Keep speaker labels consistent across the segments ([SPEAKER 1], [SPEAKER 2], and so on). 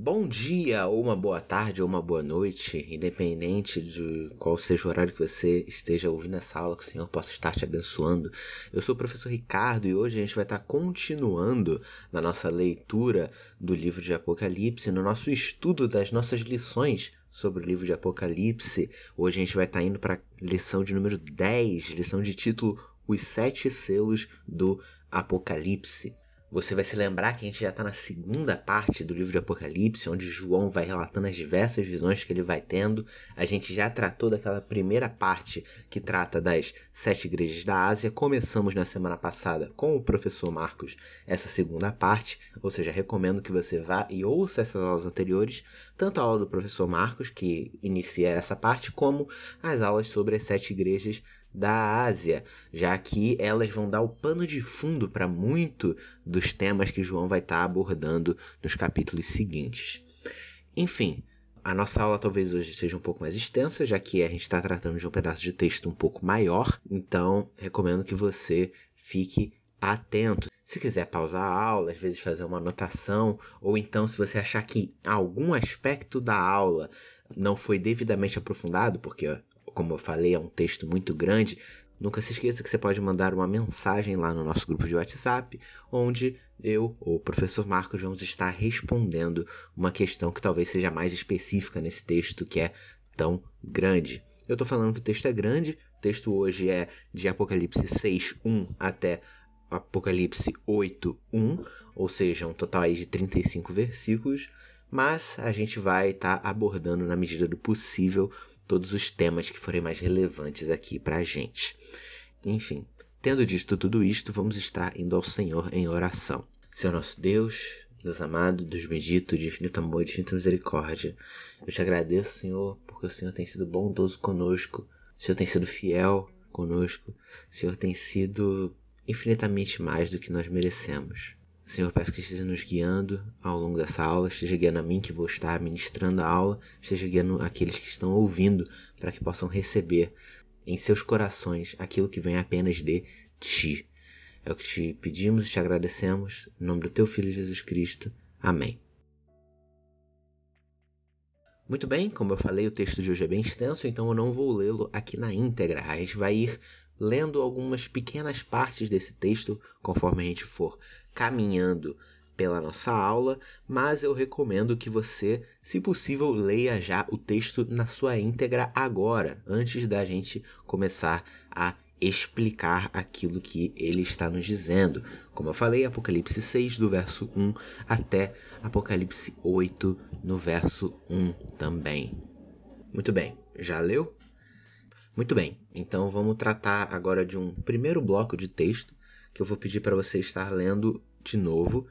[SPEAKER 1] Bom dia, ou uma boa tarde, ou uma boa noite, independente de qual seja o horário que você esteja ouvindo essa aula, que o Senhor possa estar te abençoando. Eu sou o professor Ricardo e hoje a gente vai estar continuando na nossa leitura do livro de Apocalipse, no nosso estudo das nossas lições sobre o livro de Apocalipse. Hoje a gente vai estar indo para a lição de número 10, lição de título Os Sete Selos do Apocalipse. Você vai se lembrar que a gente já está na segunda parte do livro de Apocalipse, onde João vai relatando as diversas visões que ele vai tendo. A gente já tratou daquela primeira parte que trata das sete igrejas da Ásia. Começamos na semana passada com o professor Marcos essa segunda parte, ou seja, recomendo que você vá e ouça essas aulas anteriores, tanto a aula do professor Marcos, que inicia essa parte, como as aulas sobre as sete igrejas da Ásia, já que elas vão dar o pano de fundo para muito dos temas que João vai estar tá abordando nos capítulos seguintes. Enfim, a nossa aula talvez hoje seja um pouco mais extensa, já que a gente está tratando de um pedaço de texto um pouco maior, então recomendo que você fique atento. Se quiser pausar a aula, às vezes fazer uma anotação, ou então se você achar que algum aspecto da aula não foi devidamente aprofundado, porque como eu falei, é um texto muito grande. Nunca se esqueça que você pode mandar uma mensagem lá no nosso grupo de WhatsApp, onde eu ou o professor Marcos vamos estar respondendo uma questão que talvez seja mais específica nesse texto que é tão grande. Eu estou falando que o texto é grande, o texto hoje é de Apocalipse 6:1 até Apocalipse 8:1, ou seja, um total aí de 35 versículos, mas a gente vai estar tá abordando na medida do possível todos os temas que forem mais relevantes aqui para a gente. Enfim, tendo dito tudo isto, vamos estar indo ao Senhor em oração. Senhor nosso Deus, Deus amado, Deus bendito, de infinito amor de infinita misericórdia, eu te agradeço, Senhor, porque o Senhor tem sido bondoso conosco, o Senhor tem sido fiel conosco, o Senhor tem sido infinitamente mais do que nós merecemos. Senhor, peço que esteja nos guiando ao longo dessa aula, esteja guiando a mim que vou estar ministrando a aula, esteja guiando aqueles que estão ouvindo para que possam receber em seus corações aquilo que vem apenas de Ti. É o que te pedimos e te agradecemos, em nome do Teu Filho Jesus Cristo. Amém. Muito bem, como eu falei, o texto de hoje é bem extenso, então eu não vou lê-lo aqui na íntegra. A gente vai ir lendo algumas pequenas partes desse texto conforme a gente for caminhando pela nossa aula, mas eu recomendo que você, se possível, leia já o texto na sua íntegra agora, antes da gente começar a explicar aquilo que ele está nos dizendo. Como eu falei, Apocalipse 6, do verso 1 até Apocalipse 8, no verso 1 também. Muito bem, já leu? Muito bem, então vamos tratar agora de um primeiro bloco de texto que eu vou pedir para você estar lendo de novo,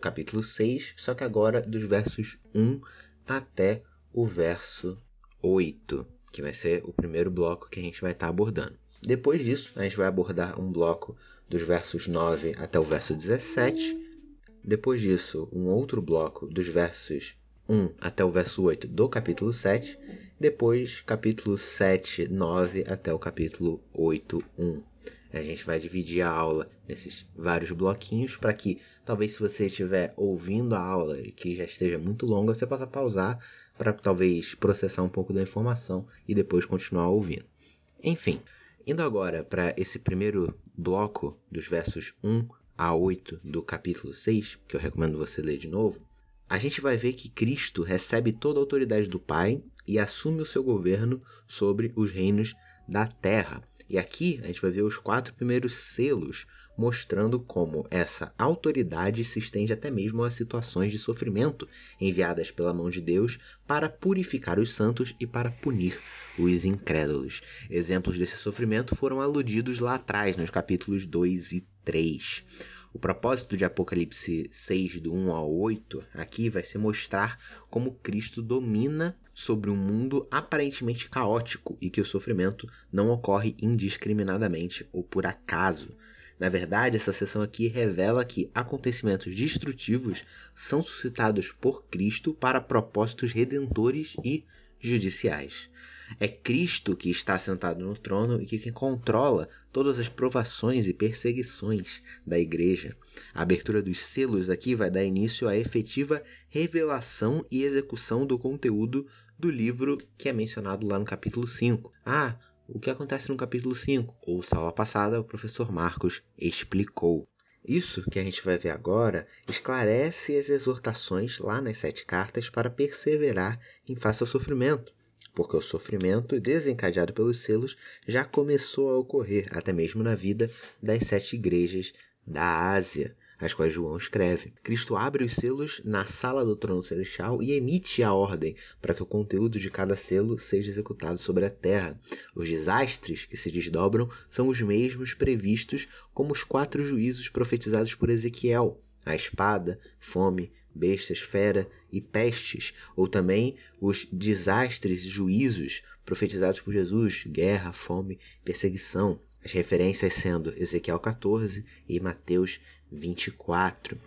[SPEAKER 1] capítulo 6, só que agora dos versos 1 até o verso 8, que vai ser o primeiro bloco que a gente vai estar tá abordando. Depois disso, a gente vai abordar um bloco dos versos 9 até o verso 17. Depois disso, um outro bloco dos versos 1 até o verso 8 do capítulo 7. Depois, capítulo 7, 9 até o capítulo 8, 1. A gente vai dividir a aula nesses vários bloquinhos para que talvez se você estiver ouvindo a aula e que já esteja muito longa, você possa pausar para talvez processar um pouco da informação e depois continuar ouvindo. Enfim, indo agora para esse primeiro bloco dos versos 1 a 8 do capítulo 6, que eu recomendo você ler de novo, a gente vai ver que Cristo recebe toda a autoridade do Pai e assume o seu governo sobre os reinos da terra. E aqui a gente vai ver os quatro primeiros selos mostrando como essa autoridade se estende até mesmo a situações de sofrimento enviadas pela mão de Deus para purificar os santos e para punir os incrédulos. Exemplos desse sofrimento foram aludidos lá atrás, nos capítulos 2 e 3. O propósito de Apocalipse 6, do 1 ao 8, aqui vai ser mostrar como Cristo domina sobre um mundo aparentemente caótico e que o sofrimento não ocorre indiscriminadamente ou por acaso. Na verdade, essa sessão aqui revela que acontecimentos destrutivos são suscitados por Cristo para propósitos redentores e judiciais. É Cristo que está sentado no trono e que controla todas as provações e perseguições da igreja. A abertura dos selos aqui vai dar início à efetiva revelação e execução do conteúdo do livro que é mencionado lá no capítulo 5. Ah, o que acontece no capítulo 5? Ouça a aula passada, o professor Marcos explicou. Isso que a gente vai ver agora esclarece as exortações lá nas sete cartas para perseverar em face ao sofrimento porque o sofrimento desencadeado pelos selos já começou a ocorrer até mesmo na vida das sete igrejas da Ásia, as quais João escreve. Cristo abre os selos na sala do trono celestial e emite a ordem para que o conteúdo de cada selo seja executado sobre a terra. Os desastres que se desdobram são os mesmos previstos como os quatro juízos profetizados por Ezequiel: a espada, fome, bestas, fera e pestes, ou também os desastres e juízos profetizados por Jesus, guerra, fome, perseguição. As referências sendo Ezequiel 14 e Mateus 24.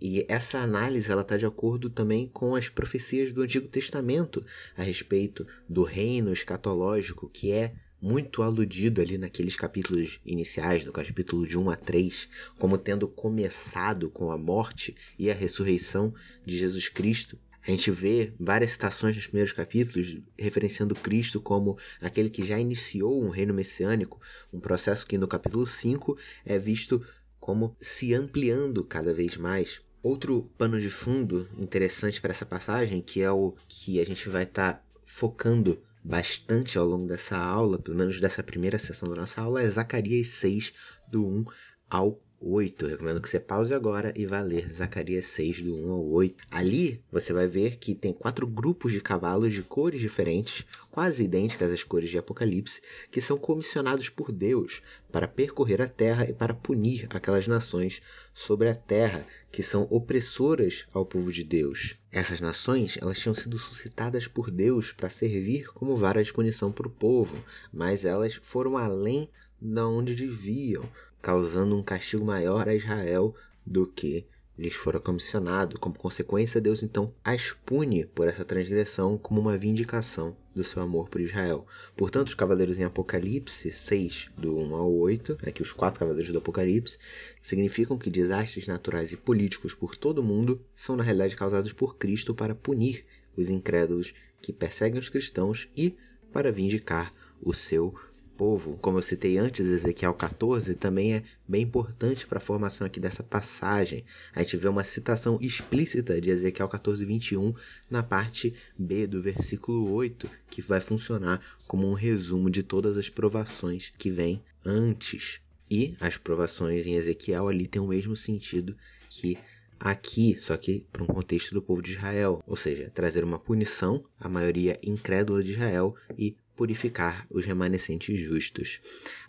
[SPEAKER 1] E essa análise ela está de acordo também com as profecias do Antigo Testamento a respeito do reino escatológico que é muito aludido ali naqueles capítulos iniciais, no capítulo de 1 a 3, como tendo começado com a morte e a ressurreição de Jesus Cristo. A gente vê várias citações nos primeiros capítulos referenciando Cristo como aquele que já iniciou um reino messiânico, um processo que no capítulo 5 é visto como se ampliando cada vez mais. Outro pano de fundo interessante para essa passagem, que é o que a gente vai estar tá focando bastante ao longo dessa aula, pelo menos dessa primeira sessão da nossa aula, é Zacarias 6, do 1 ao 8. Eu recomendo que você pause agora e vá ler Zacarias 6, do 1 ao 8. Ali você vai ver que tem quatro grupos de cavalos de cores diferentes, quase idênticas às cores de Apocalipse, que são comissionados por Deus para percorrer a terra e para punir aquelas nações sobre a terra que são opressoras ao povo de Deus. Essas nações elas tinham sido suscitadas por Deus para servir como vara de punição para o povo, mas elas foram além de onde deviam causando um castigo maior a Israel do que lhes fora comissionado. Como consequência, Deus então as pune por essa transgressão como uma vindicação do seu amor por Israel. Portanto, os cavaleiros em Apocalipse 6, do 1 ao 8, aqui os quatro cavaleiros do Apocalipse, significam que desastres naturais e políticos por todo o mundo são na realidade causados por Cristo para punir os incrédulos que perseguem os cristãos e para vindicar o seu povo, como eu citei antes, Ezequiel 14, também é bem importante para a formação aqui dessa passagem. A gente vê uma citação explícita de Ezequiel 14, 21 na parte B do versículo 8, que vai funcionar como um resumo de todas as provações que vêm antes. E as provações em Ezequiel ali têm o mesmo sentido que aqui, só que para um contexto do povo de Israel, ou seja, trazer uma punição à maioria incrédula de Israel e purificar os remanescentes justos.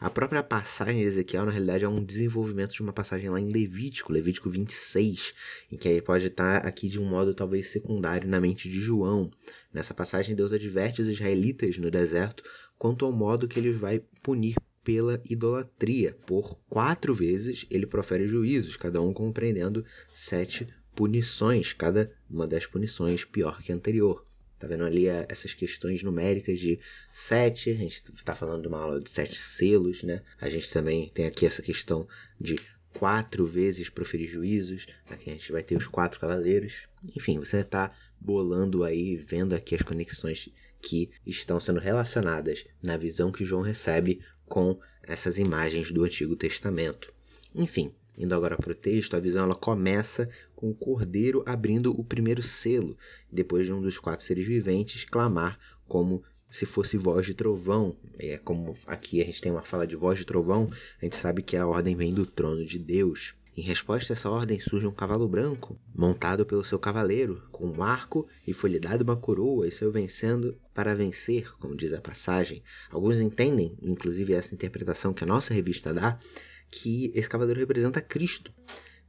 [SPEAKER 1] A própria passagem de Ezequiel, na realidade, é um desenvolvimento de uma passagem lá em Levítico, Levítico 26, em que ele pode estar aqui de um modo talvez secundário na mente de João. Nessa passagem, Deus adverte os israelitas no deserto quanto ao modo que ele vai punir pela idolatria. Por quatro vezes ele profere juízos, cada um compreendendo sete punições, cada uma das punições pior que a anterior. Tá vendo ali é, essas questões numéricas de sete, a gente tá falando de uma aula de sete selos, né? A gente também tem aqui essa questão de quatro vezes proferir juízos, aqui a gente vai ter os quatro cavaleiros. Enfim, você tá bolando aí, vendo aqui as conexões que estão sendo relacionadas na visão que João recebe com essas imagens do Antigo Testamento. Enfim, Indo agora para o texto, a visão ela começa com o cordeiro abrindo o primeiro selo, depois de um dos quatro seres viventes clamar como se fosse voz de trovão. É como aqui a gente tem uma fala de voz de trovão, a gente sabe que a ordem vem do trono de Deus. Em resposta a essa ordem surge um cavalo branco, montado pelo seu cavaleiro, com um arco e foi lhe dado uma coroa e saiu vencendo para vencer, como diz a passagem. Alguns entendem, inclusive essa interpretação que a nossa revista dá, que esse cavaleiro representa Cristo,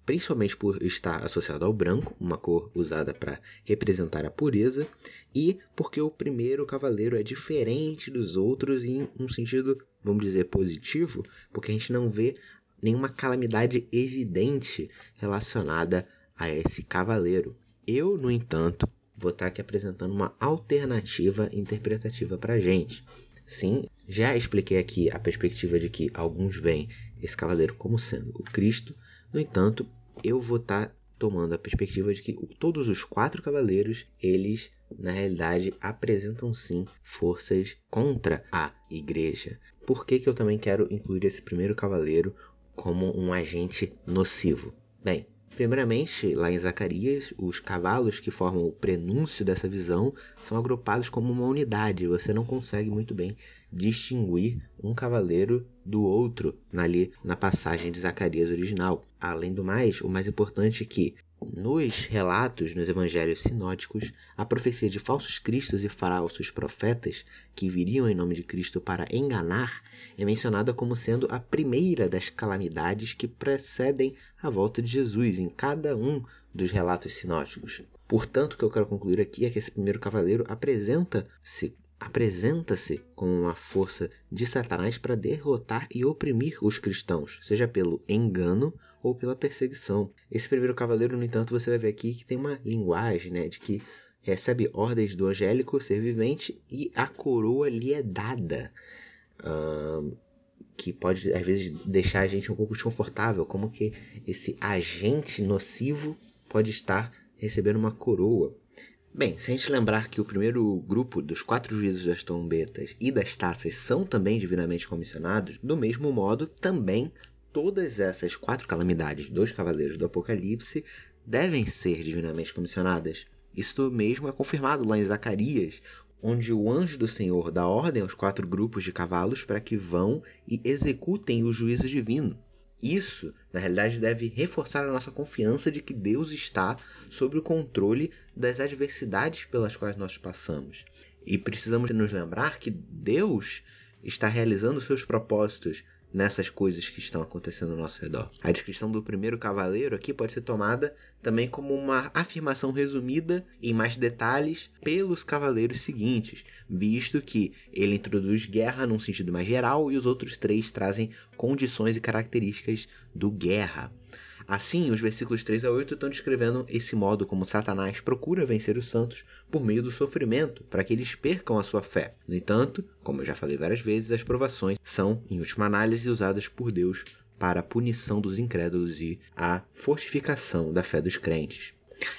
[SPEAKER 1] principalmente por estar associado ao branco, uma cor usada para representar a pureza, e porque o primeiro cavaleiro é diferente dos outros em um sentido, vamos dizer, positivo, porque a gente não vê nenhuma calamidade evidente relacionada a esse cavaleiro. Eu, no entanto, vou estar aqui apresentando uma alternativa interpretativa para gente. Sim, já expliquei aqui a perspectiva de que alguns veem esse cavaleiro como sendo o Cristo. No entanto, eu vou estar tomando a perspectiva de que todos os quatro cavaleiros, eles na realidade apresentam sim forças contra a igreja. Por que, que eu também quero incluir esse primeiro cavaleiro como um agente nocivo? Bem, Primeiramente, lá em Zacarias, os cavalos que formam o prenúncio dessa visão são agrupados como uma unidade. Você não consegue muito bem distinguir um cavaleiro do outro ali na passagem de Zacarias original. Além do mais, o mais importante é que nos relatos, nos evangelhos sinóticos, a profecia de falsos cristos e falsos profetas que viriam em nome de Cristo para enganar é mencionada como sendo a primeira das calamidades que precedem a volta de Jesus em cada um dos relatos sinóticos. Portanto, o que eu quero concluir aqui é que esse primeiro cavaleiro apresenta-se apresenta-se como uma força de Satanás para derrotar e oprimir os cristãos, seja pelo engano ou pela perseguição. Esse primeiro cavaleiro, no entanto, você vai ver aqui que tem uma linguagem, né, de que recebe ordens do angélico ser vivente e a coroa lhe é dada. que pode, às vezes, deixar a gente um pouco desconfortável, como que esse agente nocivo pode estar recebendo uma coroa. Bem, se a gente lembrar que o primeiro grupo dos quatro juízos das trombetas e das taças são também divinamente comissionados, do mesmo modo, também todas essas quatro calamidades dos Cavaleiros do Apocalipse devem ser divinamente comissionadas. Isso mesmo é confirmado lá em Zacarias, onde o anjo do Senhor dá ordem aos quatro grupos de cavalos para que vão e executem o juízo divino. Isso, na realidade, deve reforçar a nossa confiança de que Deus está sob o controle das adversidades pelas quais nós passamos. E precisamos nos lembrar que Deus está realizando seus propósitos nessas coisas que estão acontecendo ao nosso redor. A descrição do primeiro cavaleiro aqui pode ser tomada também como uma afirmação resumida em mais detalhes pelos cavaleiros seguintes, visto que ele introduz guerra num sentido mais geral e os outros três trazem condições e características do guerra. Assim, os versículos 3 a 8 estão descrevendo esse modo como Satanás procura vencer os santos por meio do sofrimento, para que eles percam a sua fé. No entanto, como eu já falei várias vezes, as provações são, em última análise, usadas por Deus para a punição dos incrédulos e a fortificação da fé dos crentes.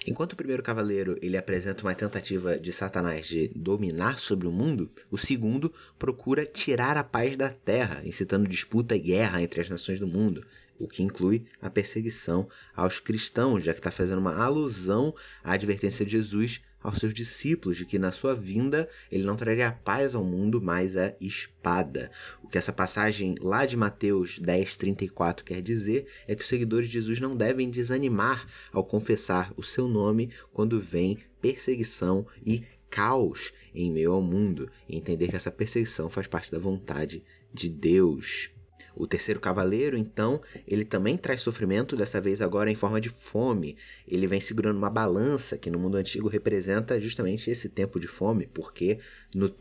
[SPEAKER 1] Enquanto o primeiro cavaleiro ele apresenta uma tentativa de Satanás de dominar sobre o mundo, o segundo procura tirar a paz da terra, incitando disputa e guerra entre as nações do mundo o que inclui a perseguição aos cristãos, já que está fazendo uma alusão à advertência de Jesus aos seus discípulos de que na sua vinda ele não traria paz ao mundo, mas a espada. O que essa passagem lá de Mateus 10:34 quer dizer é que os seguidores de Jesus não devem desanimar ao confessar o seu nome quando vem perseguição e caos em meio ao mundo, e entender que essa perseguição faz parte da vontade de Deus. O terceiro cavaleiro, então, ele também traz sofrimento, dessa vez agora em forma de fome. Ele vem segurando uma balança, que no mundo antigo representa justamente esse tempo de fome, porque no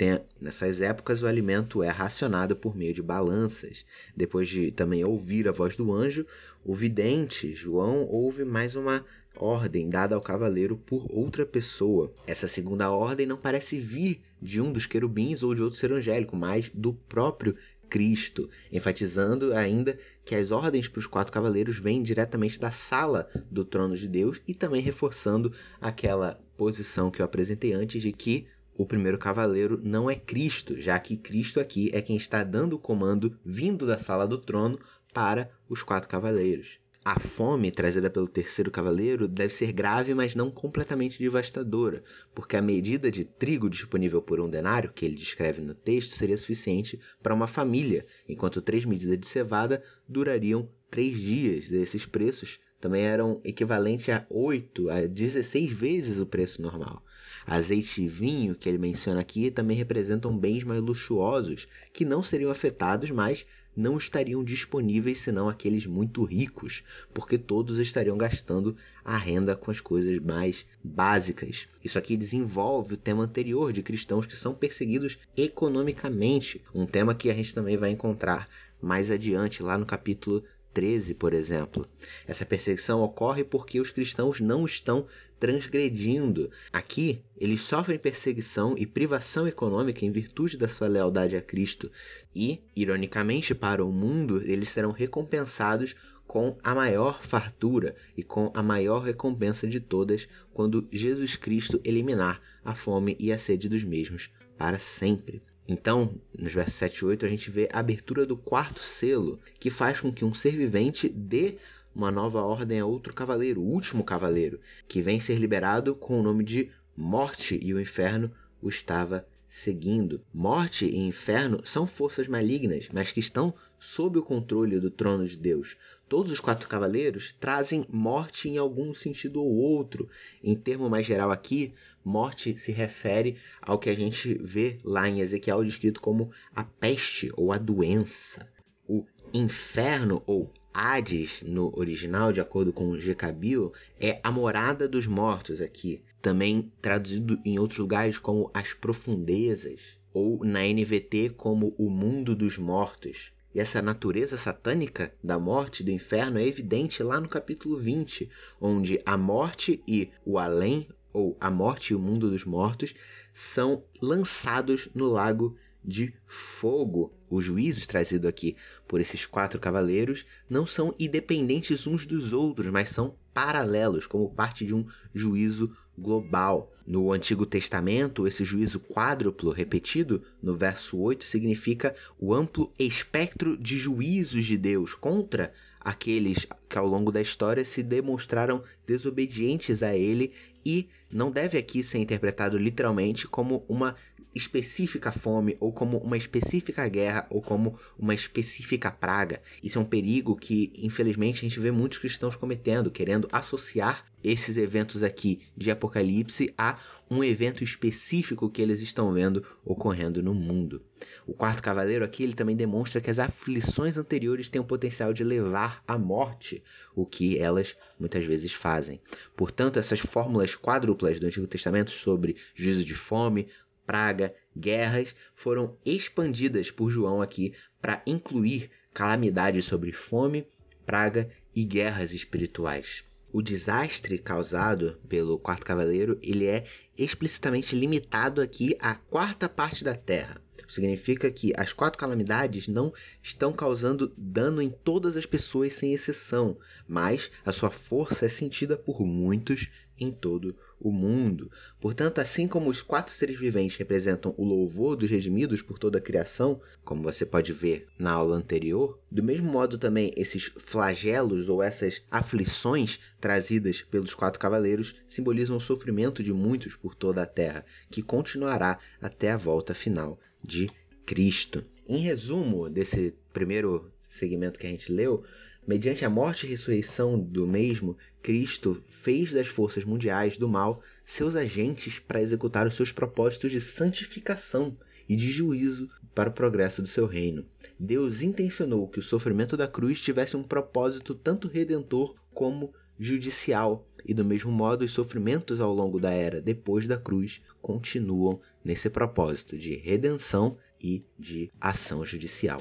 [SPEAKER 1] nessas épocas o alimento é racionado por meio de balanças. Depois de também ouvir a voz do anjo, o vidente, João, ouve mais uma ordem dada ao cavaleiro por outra pessoa. Essa segunda ordem não parece vir de um dos querubins ou de outro ser angélico, mas do próprio Cristo, enfatizando ainda que as ordens para os quatro cavaleiros vêm diretamente da sala do trono de Deus e também reforçando aquela posição que eu apresentei antes de que o primeiro cavaleiro não é Cristo, já que Cristo aqui é quem está dando o comando vindo da sala do trono para os quatro cavaleiros. A fome trazida pelo terceiro cavaleiro deve ser grave, mas não completamente devastadora, porque a medida de trigo disponível por um denário, que ele descreve no texto, seria suficiente para uma família, enquanto três medidas de cevada durariam três dias. Esses preços também eram equivalentes a 8 a 16 vezes o preço normal. Azeite e vinho, que ele menciona aqui, também representam bens mais luxuosos, que não seriam afetados, mas não estariam disponíveis senão aqueles muito ricos, porque todos estariam gastando a renda com as coisas mais básicas. Isso aqui desenvolve o tema anterior de cristãos que são perseguidos economicamente, um tema que a gente também vai encontrar mais adiante lá no capítulo 13, por exemplo. Essa perseguição ocorre porque os cristãos não estão transgredindo. Aqui, eles sofrem perseguição e privação econômica em virtude da sua lealdade a Cristo. E, ironicamente, para o mundo, eles serão recompensados com a maior fartura e com a maior recompensa de todas quando Jesus Cristo eliminar a fome e a sede dos mesmos para sempre. Então, nos versos 7 e 8, a gente vê a abertura do quarto selo, que faz com que um ser vivente dê uma nova ordem a outro cavaleiro, o último cavaleiro, que vem ser liberado com o nome de Morte, e o inferno o estava seguindo. Morte e inferno são forças malignas, mas que estão sob o controle do trono de Deus. Todos os quatro cavaleiros trazem morte em algum sentido ou outro. Em termo mais geral aqui, morte se refere ao que a gente vê lá em Ezequiel descrito como a peste ou a doença. O inferno ou Hades no original, de acordo com Jecabil, é a morada dos mortos aqui também traduzido em outros lugares como as profundezas, ou na NVT como o mundo dos mortos. E essa natureza satânica da morte do inferno é evidente lá no capítulo 20, onde a morte e o além, ou a morte e o mundo dos mortos, são lançados no lago de fogo. Os juízos trazidos aqui por esses quatro cavaleiros não são independentes uns dos outros, mas são paralelos, como parte de um juízo global. No Antigo Testamento, esse juízo quádruplo repetido no verso 8 significa o amplo espectro de juízos de Deus contra aqueles que ao longo da história se demonstraram desobedientes a ele e não deve aqui ser interpretado literalmente como uma específica fome, ou como uma específica guerra, ou como uma específica praga. Isso é um perigo que, infelizmente, a gente vê muitos cristãos cometendo, querendo associar esses eventos aqui de Apocalipse a um evento específico que eles estão vendo ocorrendo no mundo. O quarto cavaleiro aqui ele também demonstra que as aflições anteriores têm o potencial de levar à morte, o que elas muitas vezes fazem. Portanto, essas fórmulas quádruplas do Antigo Testamento sobre juízo de fome, praga, guerras foram expandidas por João aqui para incluir calamidades sobre fome, praga e guerras espirituais. O desastre causado pelo quarto cavaleiro, ele é explicitamente limitado aqui à quarta parte da Terra. Significa que as quatro calamidades não estão causando dano em todas as pessoas sem exceção, mas a sua força é sentida por muitos em todo o mundo. Portanto, assim como os quatro seres viventes representam o louvor dos redimidos por toda a criação, como você pode ver na aula anterior, do mesmo modo também esses flagelos ou essas aflições trazidas pelos quatro cavaleiros simbolizam o sofrimento de muitos por toda a terra, que continuará até a volta final de Cristo. Em resumo desse primeiro segmento que a gente leu, Mediante a morte e ressurreição do mesmo, Cristo fez das forças mundiais do mal seus agentes para executar os seus propósitos de santificação e de juízo para o progresso do seu reino. Deus intencionou que o sofrimento da cruz tivesse um propósito tanto redentor como judicial, e do mesmo modo os sofrimentos ao longo da era depois da cruz continuam nesse propósito de redenção e de ação judicial.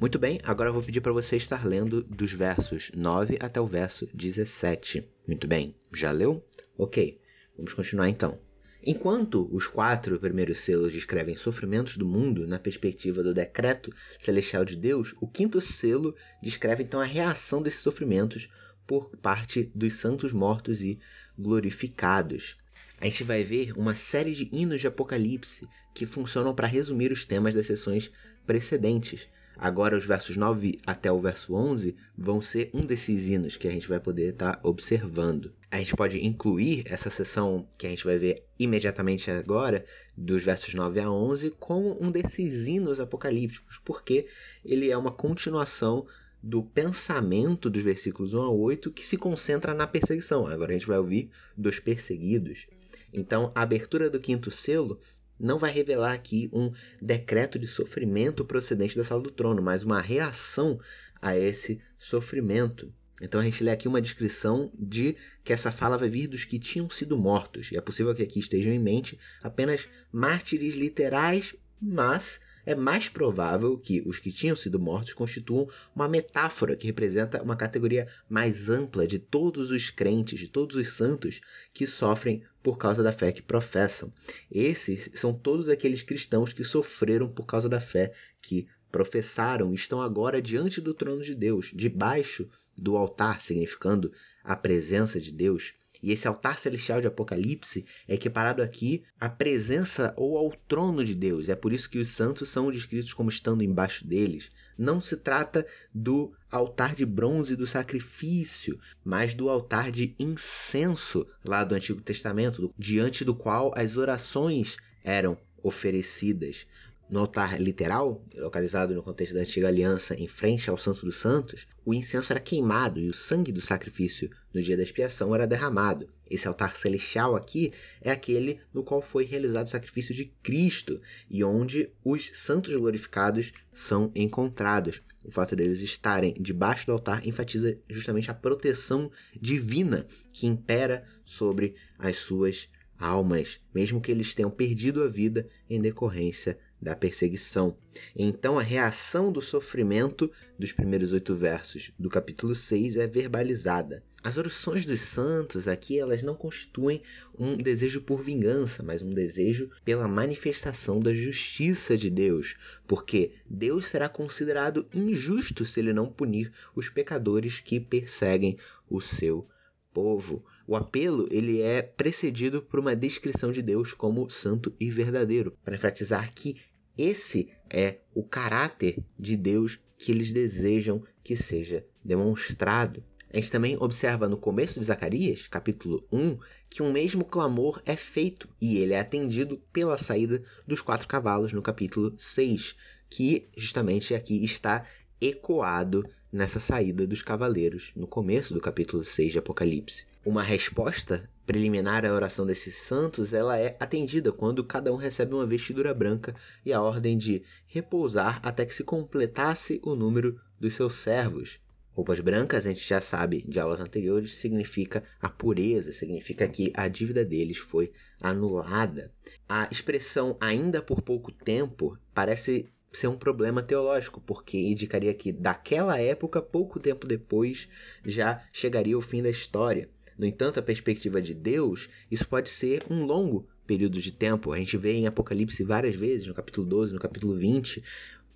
[SPEAKER 1] Muito bem, agora eu vou pedir para você estar lendo dos versos 9 até o verso 17. Muito bem, já leu? Ok, vamos continuar então. Enquanto os quatro primeiros selos descrevem sofrimentos do mundo na perspectiva do decreto celestial de Deus, o quinto selo descreve então a reação desses sofrimentos por parte dos santos mortos e glorificados. A gente vai ver uma série de hinos de Apocalipse que funcionam para resumir os temas das sessões precedentes. Agora, os versos 9 até o verso 11 vão ser um desses hinos que a gente vai poder estar tá observando. A gente pode incluir essa sessão que a gente vai ver imediatamente agora, dos versos 9 a 11, como um desses hinos apocalípticos, porque ele é uma continuação do pensamento dos versículos 1 a 8 que se concentra na perseguição. Agora a gente vai ouvir dos perseguidos. Então, a abertura do quinto selo não vai revelar aqui um decreto de sofrimento procedente da sala do trono, mas uma reação a esse sofrimento. Então a gente lê aqui uma descrição de que essa fala vai vir dos que tinham sido mortos. E é possível que aqui estejam em mente apenas mártires literais, mas é mais provável que os que tinham sido mortos constituam uma metáfora que representa uma categoria mais ampla de todos os crentes, de todos os santos que sofrem por causa da fé que professam. Esses são todos aqueles cristãos que sofreram por causa da fé que professaram, estão agora diante do trono de Deus, debaixo do altar, significando a presença de Deus. E esse altar celestial de Apocalipse é equiparado aqui à presença ou ao trono de Deus. É por isso que os santos são descritos como estando embaixo deles. Não se trata do altar de bronze do sacrifício, mas do altar de incenso lá do Antigo Testamento, diante do qual as orações eram oferecidas no altar literal, localizado no contexto da antiga aliança em frente ao Santo dos Santos, o incenso era queimado e o sangue do sacrifício no dia da expiação era derramado. Esse altar celestial aqui é aquele no qual foi realizado o sacrifício de Cristo e onde os santos glorificados são encontrados. O fato deles estarem debaixo do altar enfatiza justamente a proteção divina que impera sobre as suas almas, mesmo que eles tenham perdido a vida em decorrência da perseguição. Então, a reação do sofrimento dos primeiros oito versos do capítulo 6 é verbalizada. As orações dos santos aqui elas não constituem um desejo por vingança, mas um desejo pela manifestação da justiça de Deus, porque Deus será considerado injusto se ele não punir os pecadores que perseguem o seu povo. O apelo ele é precedido por uma descrição de Deus como santo e verdadeiro, para enfatizar que esse é o caráter de Deus que eles desejam que seja demonstrado. A gente também observa no começo de Zacarias, capítulo 1, que um mesmo clamor é feito e ele é atendido pela saída dos quatro cavalos no capítulo 6, que justamente aqui está ecoado nessa saída dos cavaleiros no começo do capítulo 6 de Apocalipse. Uma resposta preliminar à oração desses santos, ela é atendida quando cada um recebe uma vestidura branca e a ordem de repousar até que se completasse o número dos seus servos. Roupas brancas, a gente já sabe de aulas anteriores, significa a pureza, significa que a dívida deles foi anulada. A expressão ainda por pouco tempo parece ser um problema teológico, porque indicaria que daquela época, pouco tempo depois, já chegaria o fim da história. No entanto, a perspectiva de Deus, isso pode ser um longo período de tempo. A gente vê em Apocalipse várias vezes, no capítulo 12, no capítulo 20,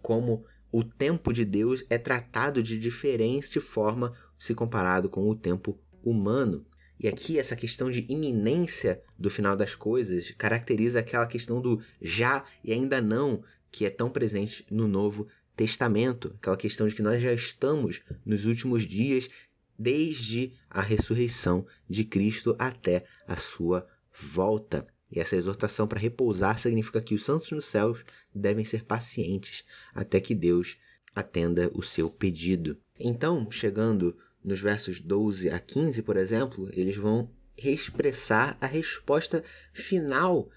[SPEAKER 1] como o tempo de Deus é tratado de diferente forma se comparado com o tempo humano. E aqui essa questão de iminência do final das coisas caracteriza aquela questão do já e ainda não que é tão presente no Novo Testamento, aquela questão de que nós já estamos nos últimos dias desde a ressurreição de Cristo até a sua volta. E essa exortação para repousar significa que os santos nos céus devem ser pacientes até que Deus atenda o seu pedido. Então, chegando nos versos 12 a 15, por exemplo, eles vão expressar a resposta final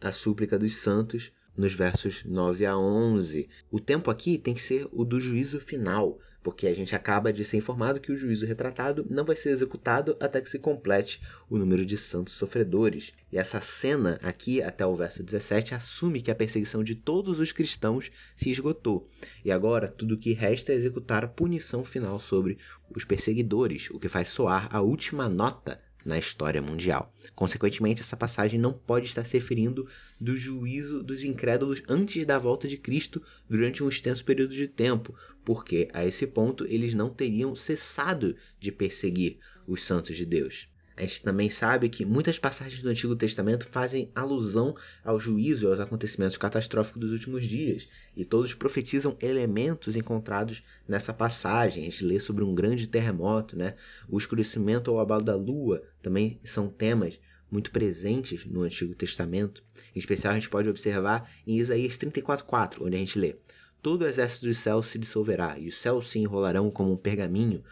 [SPEAKER 1] à súplica dos santos nos versos 9 a 11. O tempo aqui tem que ser o do juízo final, porque a gente acaba de ser informado que o juízo retratado não vai ser executado até que se complete o número de santos sofredores. E essa cena aqui, até o verso 17, assume que a perseguição de todos os cristãos se esgotou. E agora tudo o que resta é executar a punição final sobre os perseguidores, o que faz soar a última nota na história mundial. Consequentemente, essa passagem não pode estar se referindo do juízo dos incrédulos antes da volta de Cristo durante um extenso período de tempo, porque a esse ponto eles não teriam cessado de perseguir os santos de Deus. A gente também sabe que muitas passagens do Antigo Testamento fazem alusão ao juízo e aos acontecimentos catastróficos dos últimos dias, e todos profetizam elementos encontrados nessa passagem. A gente lê sobre um grande terremoto, né? O escurecimento ou abalo da lua também são temas muito presentes no Antigo Testamento. Em especial, a gente pode observar em Isaías 34:4, onde a gente lê: Todo o exército dos céus se dissolverá, e os céus se enrolarão como um pergaminho,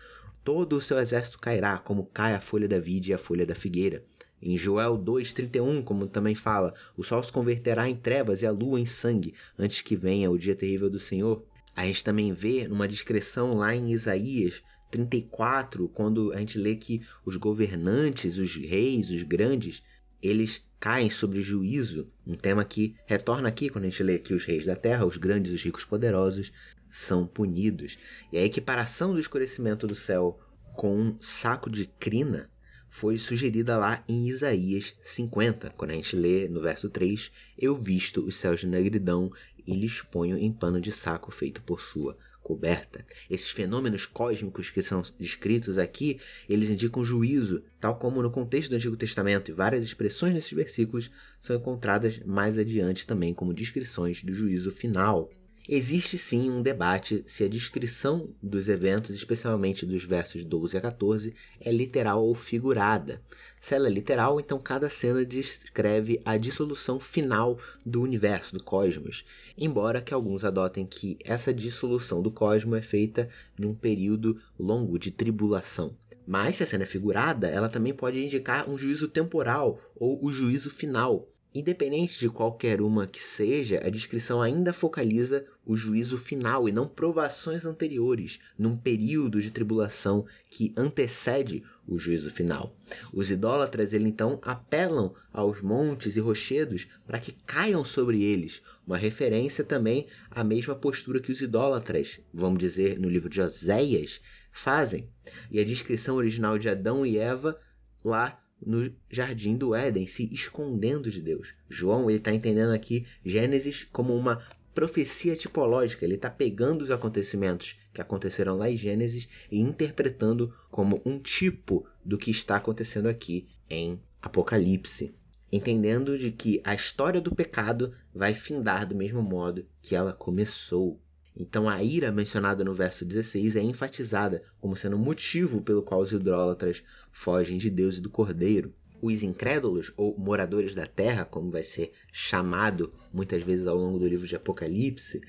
[SPEAKER 1] todo o seu exército cairá, como cai a folha da vide e a folha da figueira. Em Joel 2,31, como também fala, o sol se converterá em trevas e a lua em sangue, antes que venha o dia terrível do Senhor. A gente também vê numa descrição lá em Isaías 34, quando a gente lê que os governantes, os reis, os grandes, eles caem sobre juízo, um tema que retorna aqui quando a gente lê aqui os reis da terra, os grandes, os ricos, poderosos, são punidos. E a equiparação do escurecimento do céu com um saco de crina foi sugerida lá em Isaías 50, quando a gente lê no verso 3: Eu visto os céus de negridão e lhes ponho em pano de saco feito por sua coberta. Esses fenômenos cósmicos que são descritos aqui, eles indicam juízo, tal como no contexto do Antigo Testamento, e várias expressões nesses versículos são encontradas mais adiante também como descrições do juízo final. Existe sim um debate se a descrição dos eventos, especialmente dos versos 12 a 14, é literal ou figurada. Se ela é literal, então cada cena descreve a dissolução final do universo, do cosmos, embora que alguns adotem que essa dissolução do cosmos é feita num período longo de tribulação. Mas se a cena é figurada, ela também pode indicar um juízo temporal ou o juízo final, Independente de qualquer uma que seja, a descrição ainda focaliza o juízo final e não provações anteriores, num período de tribulação que antecede o juízo final. Os idólatras, ele, então, apelam aos montes e rochedos para que caiam sobre eles, uma referência também à mesma postura que os idólatras, vamos dizer, no livro de Oséias, fazem. E a descrição original de Adão e Eva lá no jardim do Éden, se escondendo de Deus. João ele está entendendo aqui Gênesis como uma profecia tipológica. Ele está pegando os acontecimentos que aconteceram lá em Gênesis e interpretando como um tipo do que está acontecendo aqui em Apocalipse. Entendendo de que a história do pecado vai findar do mesmo modo que ela começou. Então a ira mencionada no verso 16 é enfatizada como sendo o motivo pelo qual os idólatras fogem de Deus e do Cordeiro. Os incrédulos, ou moradores da terra, como vai ser chamado muitas vezes ao longo do livro de Apocalipse,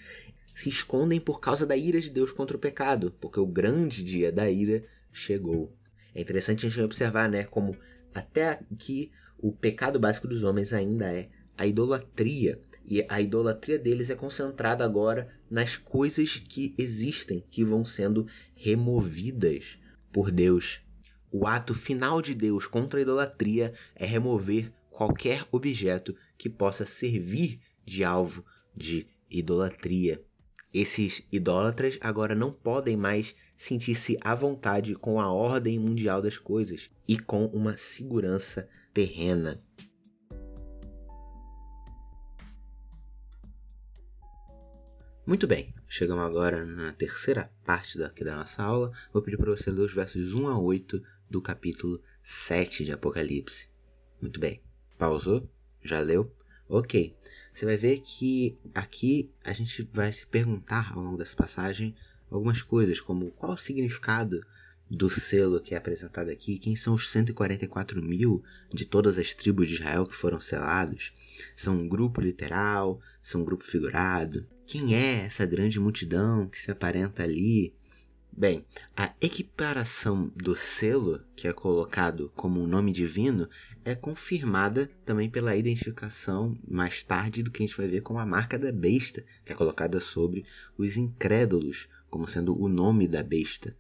[SPEAKER 1] se escondem por causa da ira de Deus contra o pecado, porque o grande dia da ira chegou. É interessante a gente observar, né, como até aqui o pecado básico dos homens ainda é a idolatria. E a idolatria deles é concentrada agora nas coisas que existem, que vão sendo removidas por Deus. O ato final de Deus contra a idolatria é remover qualquer objeto que possa servir de alvo de idolatria. Esses idólatras agora não podem mais sentir-se à vontade com a ordem mundial das coisas e com uma segurança terrena. Muito bem, chegamos agora na terceira parte daqui da nossa aula. Vou pedir para você ler os versos 1 a 8 do capítulo 7 de Apocalipse. Muito bem, pausou? Já leu? Ok, você vai ver que aqui a gente vai se perguntar ao longo dessa passagem algumas coisas, como qual o significado do selo que é apresentado aqui, quem são os 144 mil de todas as tribos de Israel que foram selados? São um grupo literal? São um grupo figurado? Quem é essa grande multidão que se aparenta ali? Bem, a equiparação do selo, que é colocado como um nome divino, é confirmada também pela identificação mais tarde do que a gente vai ver como a marca da besta, que é colocada sobre os incrédulos, como sendo o nome da besta,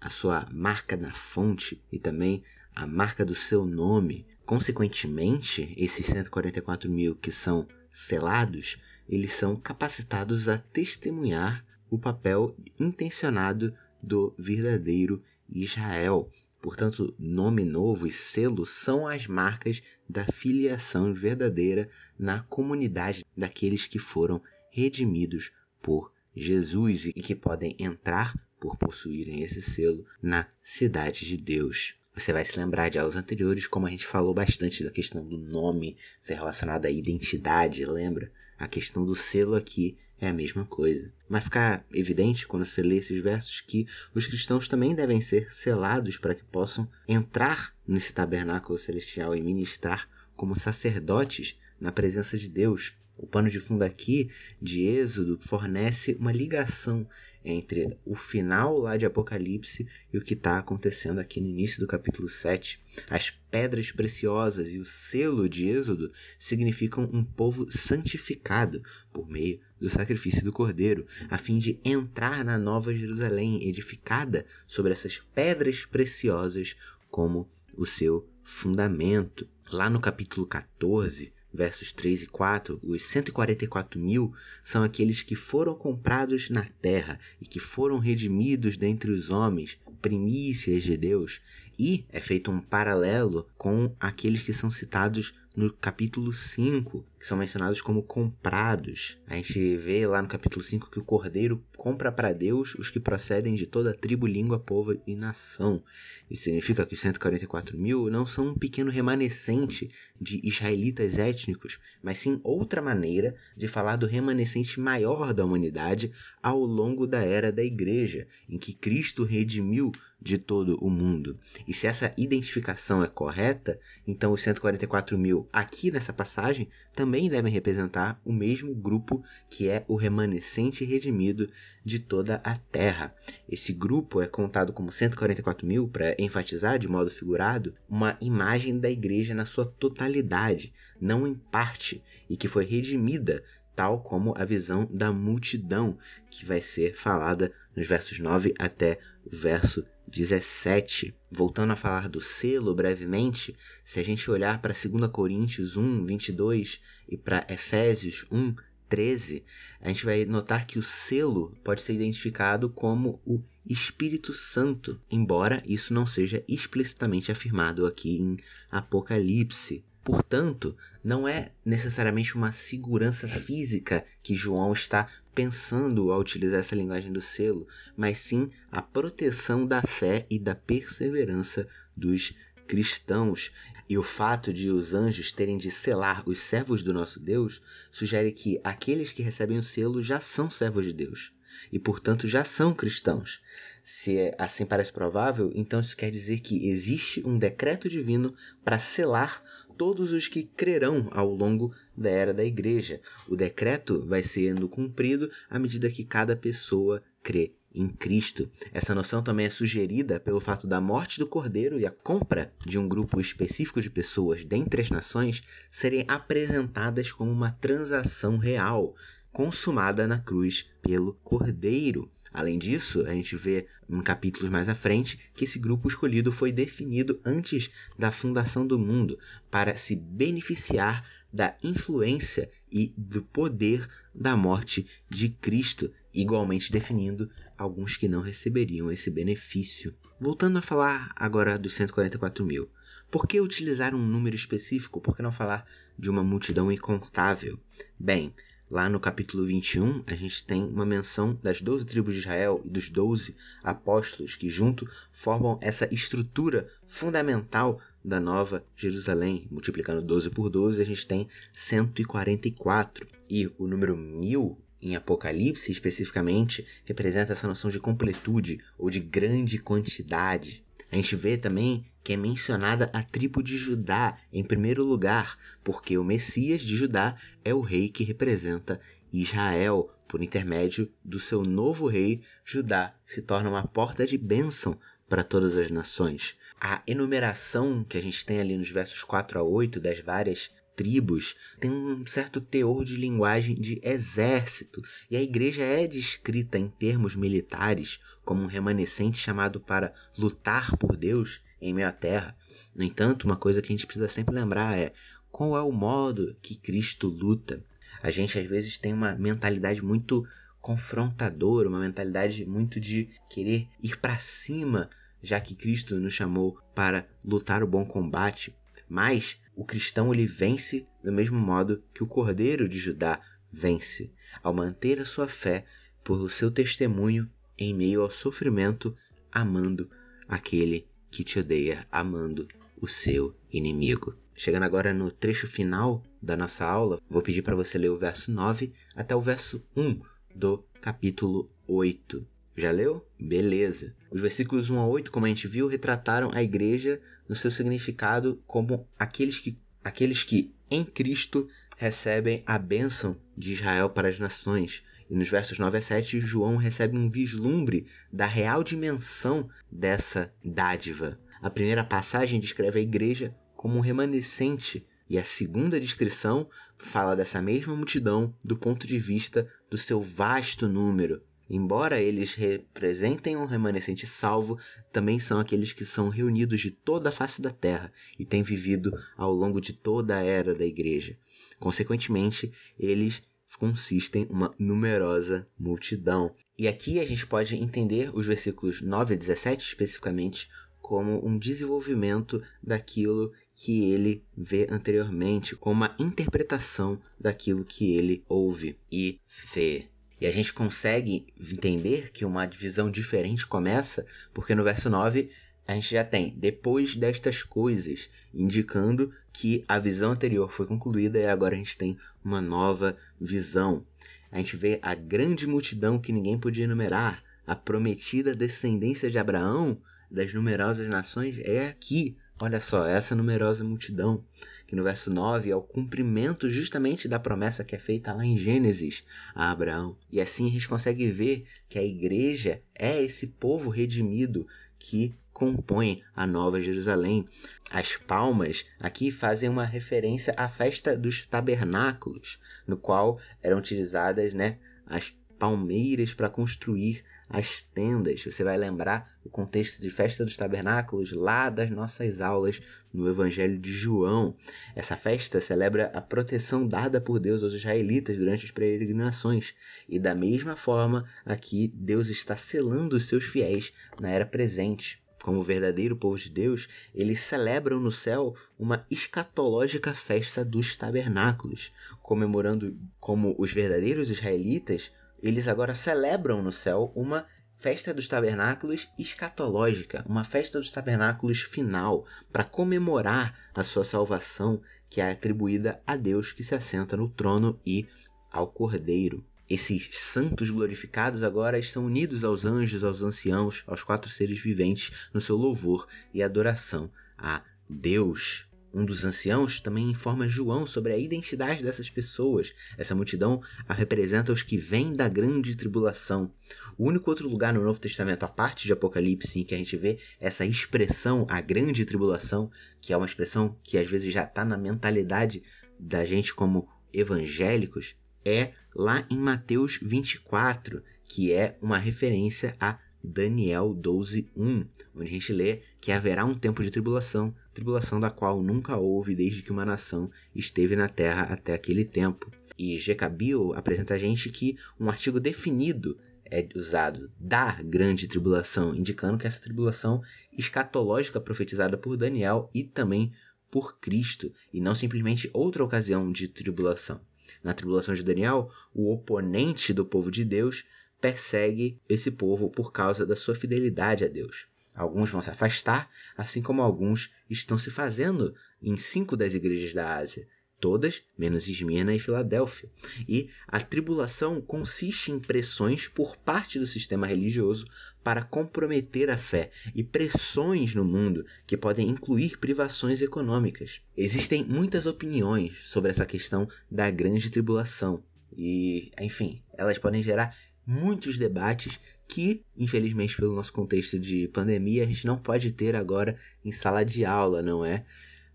[SPEAKER 1] a sua marca na fonte e também a marca do seu nome. Consequentemente, esses 144 mil que são selados eles são capacitados a testemunhar o papel intencionado do verdadeiro Israel. Portanto, nome novo e selo são as marcas da filiação verdadeira na comunidade daqueles que foram redimidos por Jesus e que podem entrar por possuírem esse selo na cidade de Deus. Você vai se lembrar de aulas anteriores, como a gente falou bastante da questão do nome ser relacionado à identidade, lembra? A questão do selo aqui é a mesma coisa. Vai ficar evidente quando você lê esses versos que os cristãos também devem ser selados para que possam entrar nesse tabernáculo celestial e ministrar como sacerdotes na presença de Deus. O pano de fundo aqui de Êxodo fornece uma ligação entre o final lá de Apocalipse e o que está acontecendo aqui no início do capítulo 7. As pedras preciosas e o selo de Êxodo significam um povo santificado por meio do sacrifício do Cordeiro, a fim de entrar na Nova Jerusalém edificada sobre essas pedras preciosas como o seu fundamento. Lá no capítulo 14, versos 3 e 4, os 144 mil são aqueles que foram comprados na terra e que foram redimidos dentre os homens, primícias de Deus. E é feito um paralelo com aqueles que são citados no capítulo 5, que são mencionados como comprados. A gente vê lá no capítulo 5 que o cordeiro compra para Deus os que procedem de toda tribo, língua, povo e nação. Isso significa que os 144 mil não são um pequeno remanescente de israelitas étnicos, mas sim outra maneira de falar do remanescente maior da humanidade ao longo da era da igreja, em que Cristo redimiu de todo o mundo. E se essa identificação é correta, então os 144 mil aqui nessa passagem também devem representar o mesmo grupo que é o remanescente redimido de toda a terra. Esse grupo é contado como 144 mil para enfatizar de modo figurado uma imagem da igreja na sua totalidade, não em parte, e que foi redimida tal como a visão da multidão, que vai ser falada nos versos 9 até o verso 17. Voltando a falar do selo brevemente, se a gente olhar para 2 Coríntios 1, 22 e para Efésios 1, 13, a gente vai notar que o selo pode ser identificado como o Espírito Santo, embora isso não seja explicitamente afirmado aqui em Apocalipse. Portanto, não é necessariamente uma segurança física que João está pensando ao utilizar essa linguagem do selo, mas sim a proteção da fé e da perseverança dos cristãos. E o fato de os anjos terem de selar os servos do nosso Deus sugere que aqueles que recebem o selo já são servos de Deus e, portanto, já são cristãos. Se é, assim parece provável, então isso quer dizer que existe um decreto divino para selar todos os que crerão ao longo da era da igreja. O decreto vai sendo cumprido à medida que cada pessoa crê em Cristo. Essa noção também é sugerida pelo fato da morte do cordeiro e a compra de um grupo específico de pessoas dentre as nações serem apresentadas como uma transação real, consumada na cruz pelo cordeiro. Além disso, a gente vê em capítulos mais à frente que esse grupo escolhido foi definido antes da fundação do mundo para se beneficiar da influência e do poder da morte de Cristo, igualmente definindo alguns que não receberiam esse benefício. Voltando a falar agora dos 144 mil. Por que utilizar um número específico? Por que não falar de uma multidão incontável? Bem, Lá no capítulo 21, a gente tem uma menção das 12 tribos de Israel e dos 12 apóstolos que junto formam essa estrutura fundamental da nova Jerusalém. Multiplicando 12 por 12, a gente tem 144. E o número 1000 em Apocalipse, especificamente, representa essa noção de completude ou de grande quantidade. A gente vê também que é mencionada a tribo de Judá em primeiro lugar, porque o Messias de Judá é o rei que representa Israel. Por intermédio do seu novo rei, Judá se torna uma porta de bênção para todas as nações. A enumeração que a gente tem ali nos versos 4 a 8 das várias tribos tem um certo teor de linguagem de exército, e a igreja é descrita em termos militares como um remanescente chamado para lutar por Deus em meio à terra. No entanto, uma coisa que a gente precisa sempre lembrar é qual é o modo que Cristo luta. A gente às vezes tem uma mentalidade muito confrontadora, uma mentalidade muito de querer ir para cima, já que Cristo nos chamou para lutar o bom combate. Mas o cristão ele vence do mesmo modo que o Cordeiro de Judá vence, ao manter a sua fé por seu testemunho em meio ao sofrimento, amando aquele que te odeia, amando o seu inimigo. Chegando agora no trecho final da nossa aula, vou pedir para você ler o verso 9 até o verso 1 do capítulo 8. Já leu? Beleza. Os versículos 1 a 8, como a gente viu, retrataram a igreja no seu significado como aqueles que, aqueles que em Cristo recebem a bênção de Israel para as nações. E nos versos 9 a 7, João recebe um vislumbre da real dimensão dessa dádiva. A primeira passagem descreve a igreja como um remanescente, e a segunda descrição fala dessa mesma multidão do ponto de vista do seu vasto número, embora eles representem um remanescente salvo, também são aqueles que são reunidos de toda a face da terra e têm vivido ao longo de toda a era da igreja. Consequentemente, eles consistem uma numerosa multidão. E aqui a gente pode entender os versículos 9 a 17 especificamente como um desenvolvimento daquilo que ele vê anteriormente, como uma interpretação daquilo que ele ouve e vê. E a gente consegue entender que uma divisão diferente começa porque no verso 9 a gente já tem depois destas coisas, indicando que a visão anterior foi concluída e agora a gente tem uma nova visão. A gente vê a grande multidão que ninguém podia enumerar, a prometida descendência de Abraão das numerosas nações é aqui. Olha só, essa numerosa multidão, que no verso 9 é o cumprimento justamente da promessa que é feita lá em Gênesis a Abraão. E assim a gente consegue ver que a igreja é esse povo redimido que compõe a Nova Jerusalém. As palmas aqui fazem uma referência à festa dos tabernáculos, no qual eram utilizadas né, as palmeiras para construir as tendas. Você vai lembrar o contexto de festa dos tabernáculos lá das nossas aulas no Evangelho de João. Essa festa celebra a proteção dada por Deus aos israelitas durante as peregrinações. E da mesma forma, aqui Deus está selando os seus fiéis na era presente. Como verdadeiro povo de Deus, eles celebram no céu uma escatológica festa dos tabernáculos, comemorando como os verdadeiros israelitas eles agora celebram no céu uma festa dos tabernáculos escatológica, uma festa dos tabernáculos final, para comemorar a sua salvação que é atribuída a Deus que se assenta no trono e ao Cordeiro. Esses santos glorificados agora estão unidos aos anjos, aos anciãos, aos quatro seres viventes no seu louvor e adoração a Deus. Um dos anciãos também informa João sobre a identidade dessas pessoas. Essa multidão representa os que vêm da grande tribulação. O único outro lugar no Novo Testamento, a parte de Apocalipse, em que a gente vê essa expressão, a grande tribulação, que é uma expressão que às vezes já está na mentalidade da gente como evangélicos, é lá em Mateus 24, que é uma referência a Daniel 12:1, onde a gente lê que haverá um tempo de tribulação, tribulação da qual nunca houve desde que uma nação esteve na terra até aquele tempo. E Jecabil apresenta a gente que um artigo definido é usado da grande tribulação, indicando que essa tribulação escatológica profetizada por Daniel e também por Cristo, e não simplesmente outra ocasião de tribulação. Na tribulação de Daniel, o oponente do povo de Deus persegue esse povo por causa da sua fidelidade a Deus. Alguns vão se afastar, assim como alguns estão se fazendo em cinco das igrejas da Ásia, todas menos Esmirna e Filadélfia. E a tribulação consiste em pressões por parte do sistema religioso para comprometer a fé e pressões no mundo que podem incluir privações econômicas. Existem muitas opiniões sobre essa questão da grande tribulação. E, enfim, elas podem gerar muitos debates que, infelizmente, pelo nosso contexto de pandemia, a gente não pode ter agora em sala de aula, não é?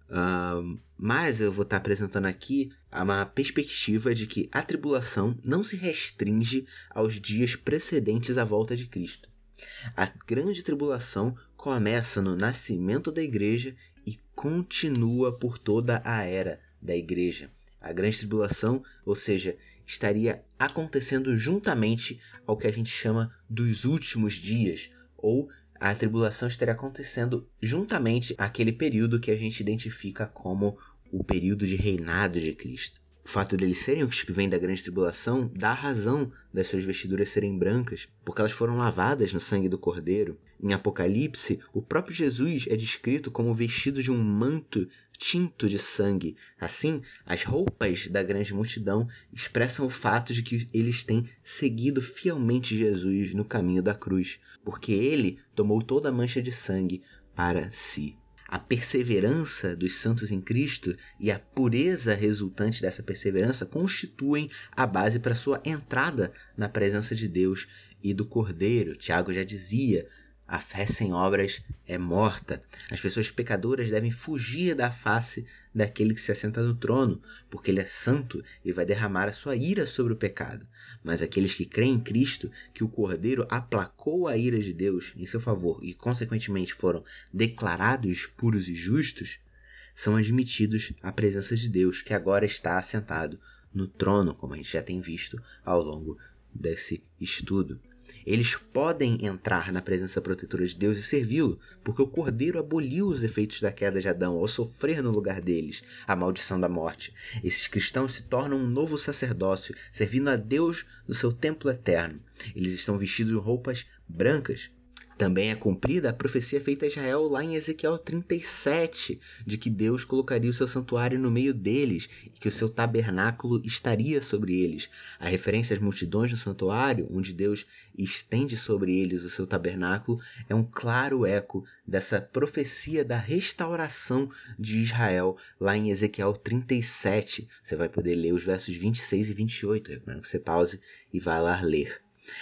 [SPEAKER 1] Uh, mas eu vou estar apresentando aqui uma perspectiva de que a tribulação não se restringe aos dias precedentes à volta de Cristo. A grande tribulação começa no nascimento da igreja e continua por toda a era da igreja. A grande tribulação, ou seja, estaria acontecendo juntamente ao que a gente chama dos últimos dias, ou a tribulação estaria acontecendo juntamente àquele período que a gente identifica como o período de reinado de Cristo. O fato deles serem os que vêm da grande tribulação dá razão das suas vestiduras serem brancas, porque elas foram lavadas no sangue do Cordeiro. Em Apocalipse, o próprio Jesus é descrito como vestido de um manto tinto de sangue. Assim, as roupas da grande multidão expressam o fato de que eles têm seguido fielmente Jesus no caminho da cruz, porque ele tomou toda a mancha de sangue para si. A perseverança dos santos em Cristo e a pureza resultante dessa perseverança constituem a base para sua entrada na presença de Deus e do Cordeiro. Tiago já dizia A fé sem obras é morta. As pessoas pecadoras devem fugir da face daquele que se assenta no trono, porque ele é santo e vai derramar a sua ira sobre o pecado. Mas aqueles que creem em Cristo, que o Cordeiro aplacou a ira de Deus em seu favor e, consequentemente, foram declarados puros e justos, são admitidos à presença de Deus, que agora está assentado no trono, como a gente já tem visto ao longo desse estudo. Eles podem entrar na presença protetora de Deus e servi-lo, porque o Cordeiro aboliu os efeitos da queda de Adão ao sofrer no lugar deles a maldição da morte. Esses cristãos se tornam um novo sacerdócio, servindo a Deus no seu templo eterno. Eles estão vestidos em roupas brancas, também é cumprida a profecia feita a Israel lá em Ezequiel 37, de que Deus colocaria o seu santuário no meio deles e que o seu tabernáculo estaria sobre eles. A referência às multidões no santuário, onde Deus estende sobre eles o seu tabernáculo, é um claro eco dessa profecia da restauração de Israel lá em Ezequiel 37. Você vai poder ler os versos 26 e 28. Eu recomendo que você pause e vá lá ler.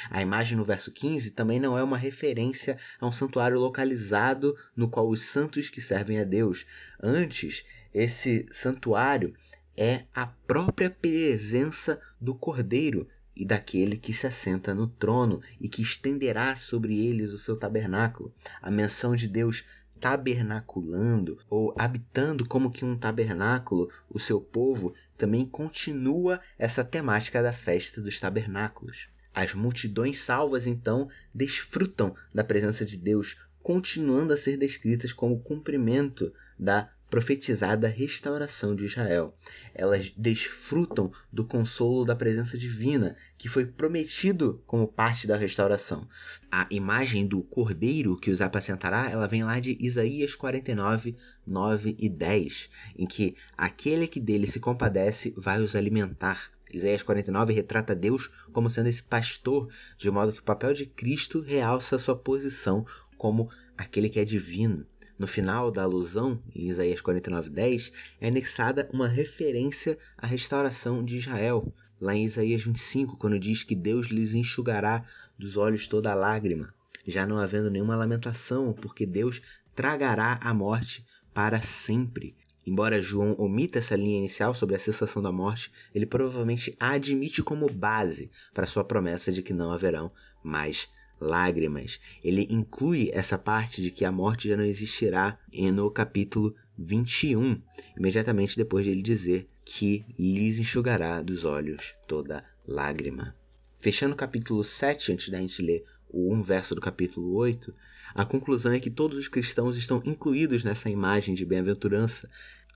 [SPEAKER 1] A imagem no verso 15 também não é uma referência a um santuário localizado no qual os santos que servem a Deus. Antes, esse santuário é a própria presença do Cordeiro e daquele que se assenta no trono e que estenderá sobre eles o seu tabernáculo. A menção de Deus tabernaculando ou habitando como que um tabernáculo o seu povo também continua essa temática da festa dos tabernáculos. As multidões salvas, então, desfrutam da presença de Deus, continuando a ser descritas como cumprimento da profetizada restauração de Israel. Elas desfrutam do consolo da presença divina, que foi prometido como parte da restauração. A imagem do cordeiro que os apacentará, ela vem lá de Isaías 49, 9 e 10, em que aquele que dele se compadece vai os alimentar. Isaías 49 retrata Deus como sendo esse pastor, de modo que o papel de Cristo realça sua posição como aquele que é divino. No final da alusão, em Isaías 49:10, é anexada uma referência à restauração de Israel, lá em Isaías 25, quando diz que Deus lhes enxugará dos olhos toda lágrima, já não havendo nenhuma lamentação, porque Deus tragará a morte para sempre. Embora João omita essa linha inicial sobre a cessação da morte, ele provavelmente a admite como base para sua promessa de que não haverão mais lágrimas. Ele inclui essa parte de que a morte já não existirá no capítulo 21, imediatamente depois de ele dizer que lhes enxugará dos olhos toda lágrima. Fechando o capítulo 7, antes da gente ler o 1 verso do capítulo 8, a conclusão é que todos os cristãos estão incluídos nessa imagem de bem-aventurança,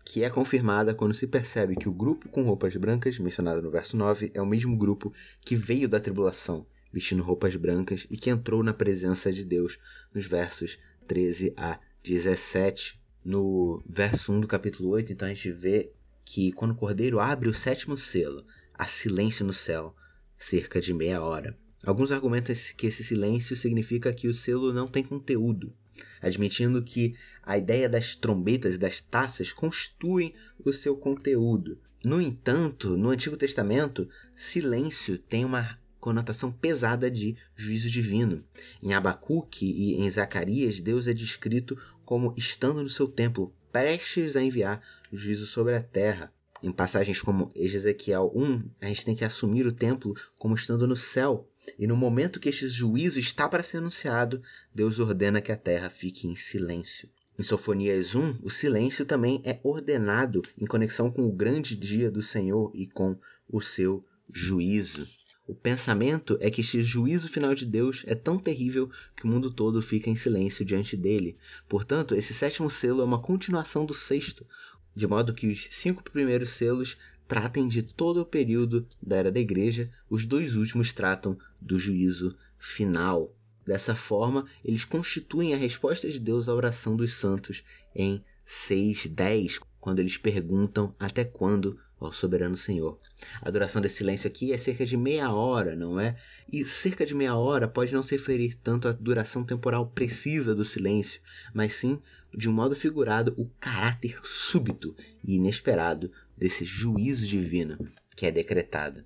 [SPEAKER 1] que é confirmada quando se percebe que o grupo com roupas brancas, mencionado no verso 9, é o mesmo grupo que veio da tribulação, vestindo roupas brancas, e que entrou na presença de Deus, nos versos 13 a 17. No verso 1 do capítulo 8, então a gente vê que quando o cordeiro abre o sétimo selo, há silêncio no céu, cerca de meia hora. Alguns argumentam que esse silêncio significa que o selo não tem conteúdo, admitindo que a ideia das trombetas e das taças constituem o seu conteúdo. No entanto, no Antigo Testamento, silêncio tem uma conotação pesada de juízo divino. Em Abacuque e em Zacarias, Deus é descrito como estando no seu templo, prestes a enviar juízo sobre a terra. Em passagens como Ezequiel 1, a gente tem que assumir o templo como estando no céu, e no momento que este juízo está para ser anunciado, Deus ordena que a terra fique em silêncio. Em Sofonias 1, o silêncio também é ordenado em conexão com o grande dia do Senhor e com o seu juízo. O pensamento é que este juízo final de Deus é tão terrível que o mundo todo fica em silêncio diante dele. Portanto, esse sétimo selo é uma continuação do sexto, de modo que os cinco primeiros selos tratem de todo o período da era da igreja, os dois últimos tratam do juízo final. Dessa forma, eles constituem a resposta de Deus à oração dos santos em 6:10, quando eles perguntam até quando ao soberano Senhor. A duração desse silêncio aqui é cerca de meia hora, não é? E cerca de meia hora pode não se referir tanto à duração temporal precisa do silêncio, mas sim, de um modo figurado, o caráter súbito e inesperado desse juízo divino que é decretado.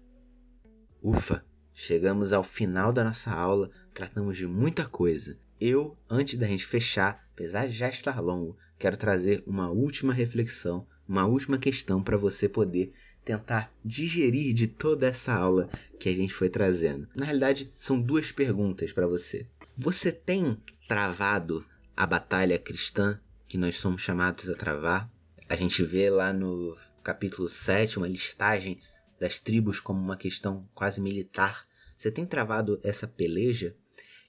[SPEAKER 1] Ufa! Chegamos ao final da nossa aula, tratamos de muita coisa eu, antes da gente fechar, apesar de já estar longo, quero trazer uma última reflexão, uma última questão para você poder tentar digerir de toda essa aula que a gente foi trazendo. Na realidade, são duas perguntas para você. Você tem travado a batalha cristã que nós somos chamados a travar? A gente vê lá no capítulo 7 uma listagem das tribos como uma questão quase militar. Você tem travado essa peleja?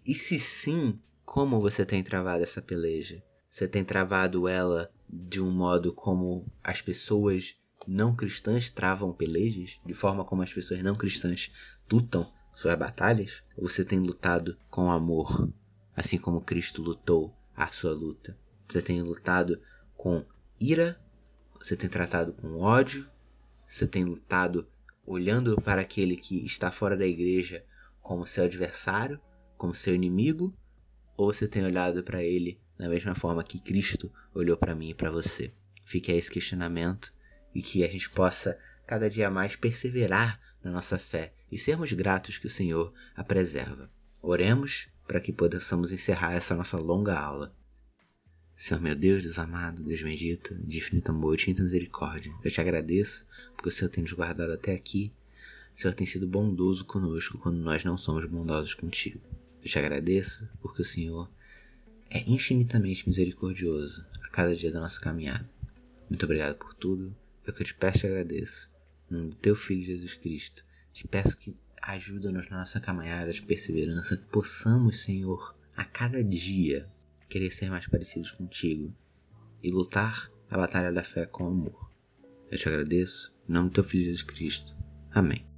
[SPEAKER 1] E se sim, como você tem travado essa peleja? Você tem travado ela de um modo como as pessoas não cristãs travam pelejas? De forma como as pessoas não cristãs lutam suas batalhas? Ou você tem lutado com amor, assim como Cristo lutou a sua luta? Você tem lutado com ira? Você tem tratado com ódio? Você tem lutado olhando para aquele que está fora da igreja como seu adversário, como seu inimigo? Ou você tem olhado para ele da mesma forma que Cristo olhou para mim e para você? Fique a esse questionamento e que a gente possa cada dia mais perseverar na nossa fé e sermos gratos que o Senhor a preserva. Oremos para que possamos encerrar essa nossa longa aula. Senhor meu Deus, Deus amado, Deus bendito, de infinito amor de infinita misericórdia, eu te agradeço porque o Senhor tem nos guardado até aqui. O Senhor tem sido bondoso conosco quando nós não somos bondosos contigo. Eu te agradeço porque o Senhor é infinitamente misericordioso a cada dia da nossa caminhada. Muito obrigado por tudo. É o que eu te peço e agradeço. No teu Filho Jesus Cristo. Te peço que ajuda-nos na nossa caminhada de perseverança, que possamos, Senhor, a cada dia querer ser mais parecidos contigo e lutar a batalha da fé com amor. Eu te agradeço, em nome do teu Filho Jesus Cristo. Amém.